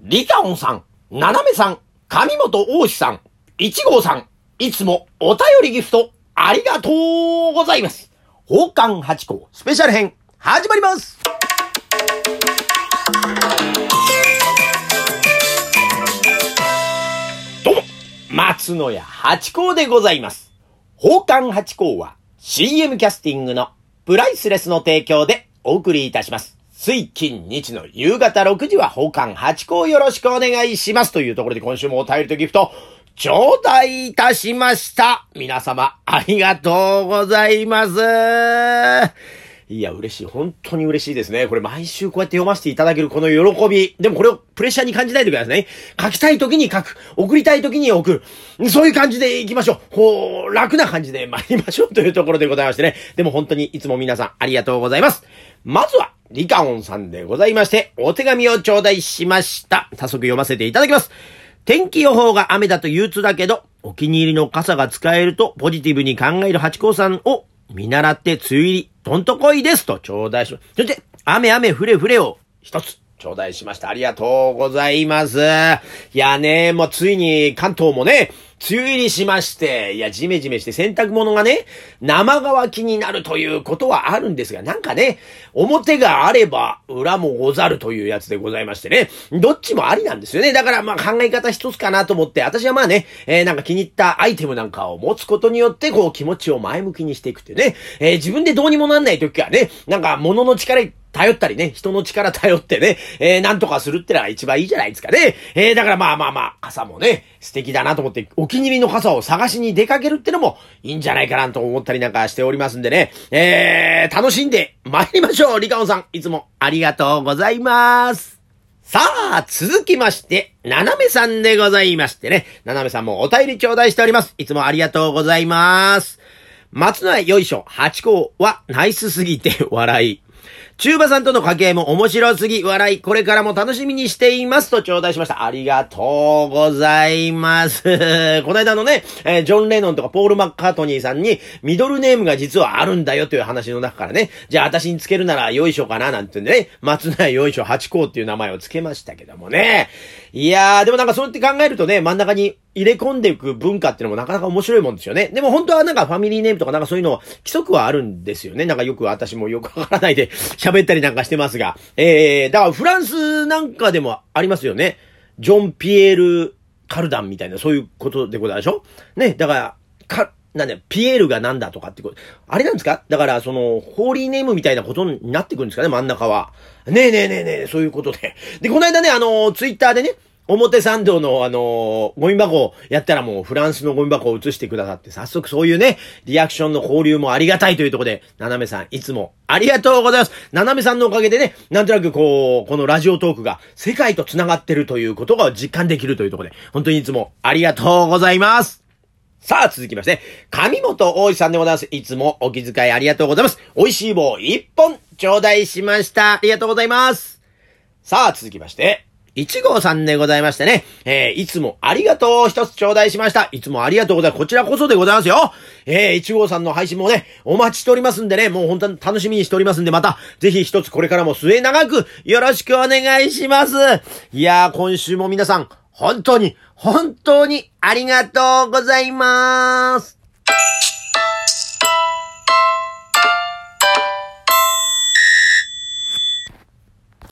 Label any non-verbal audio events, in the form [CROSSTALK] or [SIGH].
リカオンさん、ナナメさん、上本大志さん、一号さん、いつもお便りギフト、ありがとうございます。宝冠八甲スペシャル編、始まりますどうも、松野屋八甲でございます。宝冠八甲は CM キャスティングのプライスレスの提供でお送りいたします。水金日の夕方6時は保管八甲よろしくお願いします。というところで今週もお便りとギフト、頂戴いたしました。皆様、ありがとうございます。いや、嬉しい。本当に嬉しいですね。これ毎週こうやって読ませていただけるこの喜び。でもこれをプレッシャーに感じないでくださいね。書きたい時に書く。送りたい時に送る。そういう感じでいきましょう。こう、楽な感じで参りましょうというところでございましてね。でも本当にいつも皆さんありがとうございます。まずは、リカオンさんでございまして、お手紙を頂戴しました。早速読ませていただきます。天気予報が雨だと憂鬱だけど、お気に入りの傘が使えるとポジティブに考える八甲さんを見習って梅雨入り、どんとこいですと頂戴します。そして、雨雨ふれふれを一つ頂戴しました。ありがとうございます。いやね、もうついに関東もね、梅雨入りしまして、いや、ジメジメして洗濯物がね、生乾きになるということはあるんですが、なんかね、表があれば裏もござるというやつでございましてね、どっちもありなんですよね。だからまあ考え方一つかなと思って、私はまあね、えー、なんか気に入ったアイテムなんかを持つことによって、こう気持ちを前向きにしていくってね、えー、自分でどうにもなんない時はね、なんか物の力頼ったりね、人の力頼ってね、えー、なんとかするってのが一番いいじゃないですかね。えー、だからまあまあまあ、傘もね、素敵だなと思って、お気に入りの傘を探しに出かけるってのもいいんじゃないかなと思ったりなんかしておりますんでね、えー、楽しんで参りましょうリカオンさん、いつもありがとうございます。さあ、続きまして、ななめさんでございましてね。ななめさんもお便り頂戴しております。いつもありがとうございます。松野屋よいしょ、八甲はナイスすぎて笑い。中馬さんとの掛け合いも面白すぎ、笑い、これからも楽しみにしていますと頂戴しました。ありがとうございます。[LAUGHS] この間のね、えージョン・レノンとかポール・マッカートニーさんに、ミドルネームが実はあるんだよという話の中からね、じゃあ私につけるならよいしょかななんてんでね、松内よいしょ八甲っていう名前をつけましたけどもね。いやー、でもなんかそうやって考えるとね、真ん中に入れ込んでいく文化っていうのもなかなか面白いもんですよね。でも本当はなんかファミリーネームとかなんかそういうの規則はあるんですよね。なんかよく私もよくわからないで [LAUGHS] 喋ったりなんかしてますが。えー、だからフランスなんかでもありますよね。ジョン・ピエール・カルダンみたいなそういうことでございましょ？ね。だから、か、なんだよ、ピエールがなんだとかってこと。あれなんですか？だから、その、ホーリーネームみたいなことになってくるんですかね、真ん中は。ねえねえねえねえ、そういうことで。で、この間ね、あの、ツイッターでね、表参道のあのゴミ箱をやったらもうフランスのゴミ箱を移してくださって、早速そういうね、リアクションの交流もありがたいというところで、ななめさんいつもありがとうございます。ななめさんのおかげでね、なんとなくこう、このラジオトークが世界と繋がってるということが実感できるというところで、本当にいつもありがとうございます。さあ、続きまして、上本大石さんでございます。いつもお気遣いありがとうございます。美味しい棒一本頂戴しました。ありがとうございます。さあ、続きまして、一号さんでございましてね、えー、いつもありがとう一つ頂戴しました。いつもありがとうございます。こちらこそでございますよ。えー、一号さんの配信もね、お待ちしておりますんでね、もう本当に楽しみにしておりますんで、また、ぜひ一つこれからも末長くよろしくお願いします。いやー、今週も皆さん、本当に、本当にありがとうございます。